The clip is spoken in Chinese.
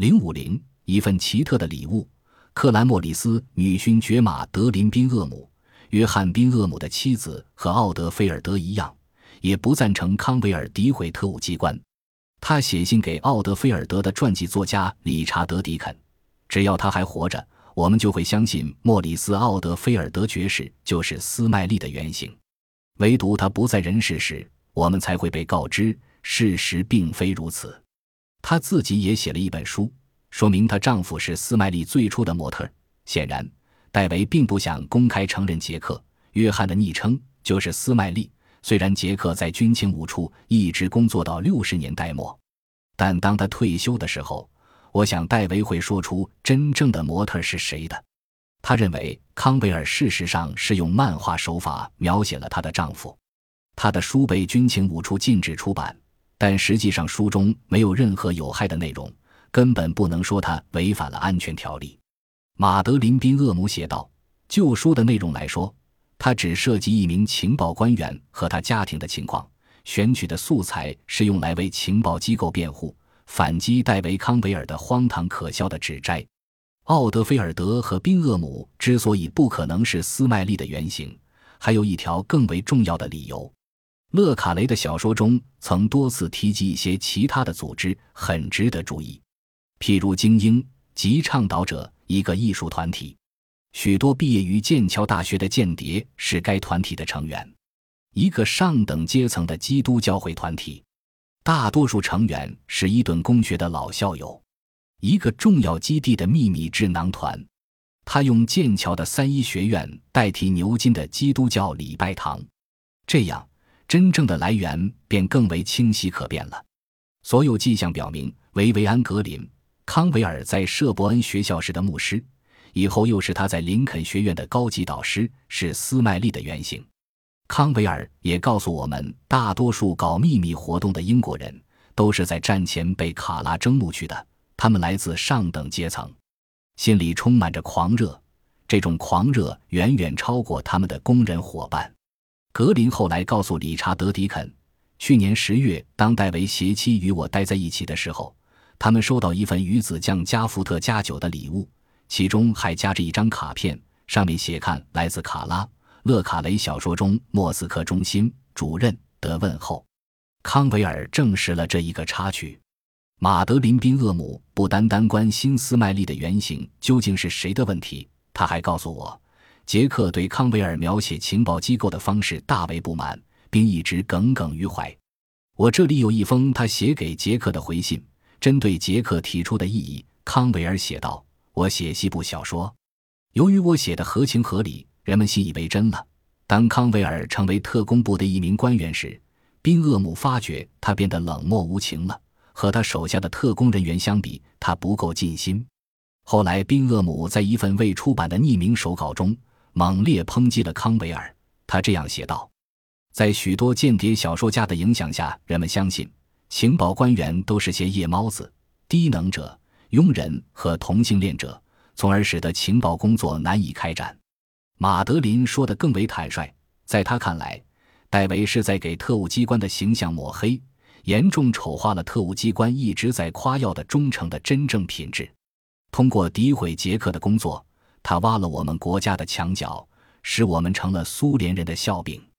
零五零，一份奇特的礼物。克兰莫里斯女勋爵马德琳·宾厄姆，约翰·宾厄姆的妻子和奥德菲尔德一样，也不赞成康维尔诋毁特务机关。他写信给奥德菲尔德的传记作家理查德·迪肯：“只要他还活着，我们就会相信莫里斯·奥德菲尔德爵士就是斯麦利的原型；唯独他不在人世时，我们才会被告知事实并非如此。”她自己也写了一本书。说明她丈夫是斯麦利最初的模特。显然，戴维并不想公开承认杰克·约翰的昵称就是斯麦利。虽然杰克在军情五处一直工作到六十年代末，但当他退休的时候，我想戴维会说出真正的模特是谁的。他认为康维尔事实上是用漫画手法描写了她的丈夫。他的书被军情五处禁止出版，但实际上书中没有任何有害的内容。根本不能说他违反了安全条例，马德琳·宾厄姆写道：“就书的内容来说，他只涉及一名情报官员和他家庭的情况。选取的素材是用来为情报机构辩护，反击戴维·康维尔的荒唐可笑的指摘。奥德菲尔德和宾厄姆之所以不可能是斯麦利的原型，还有一条更为重要的理由：勒卡雷的小说中曾多次提及一些其他的组织，很值得注意。”譬如精英及倡导者一个艺术团体，许多毕业于剑桥大学的间谍是该团体的成员。一个上等阶层的基督教会团体，大多数成员是伊顿公学的老校友。一个重要基地的秘密智囊团，他用剑桥的三一学院代替牛津的基督教礼拜堂。这样，真正的来源便更为清晰可辨了。所有迹象表明，维维安·格林。康维尔在舍伯恩学校时的牧师，以后又是他在林肯学院的高级导师，是斯麦利的原型。康维尔也告诉我们，大多数搞秘密活动的英国人都是在战前被卡拉征募去的，他们来自上等阶层，心里充满着狂热，这种狂热远远超过他们的工人伙伴。格林后来告诉理查德·迪肯，去年十月，当戴维携妻与我待在一起的时候。他们收到一份鱼子酱加伏特加酒的礼物，其中还夹着一张卡片，上面写：“看，来自卡拉勒卡雷小说中莫斯科中心主任的问候。”康维尔证实了这一个插曲。马德琳·宾厄姆不单单关心斯麦利的原型究竟是谁的问题，他还告诉我，杰克对康维尔描写情报机构的方式大为不满，并一直耿耿于怀。我这里有一封他写给杰克的回信。针对杰克提出的异议，康维尔写道：“我写西部小说，由于我写的合情合理，人们信以为真了。当康维尔成为特工部的一名官员时，宾厄姆发觉他变得冷漠无情了。和他手下的特工人员相比，他不够尽心。后来，宾厄姆在一份未出版的匿名手稿中猛烈抨击了康维尔。他这样写道：在许多间谍小说家的影响下，人们相信。”情报官员都是些夜猫子、低能者、庸人和同性恋者，从而使得情报工作难以开展。马德琳说的更为坦率，在他看来，戴维是在给特务机关的形象抹黑，严重丑化了特务机关一直在夸耀的忠诚的真正品质。通过诋毁杰克的工作，他挖了我们国家的墙角，使我们成了苏联人的笑柄。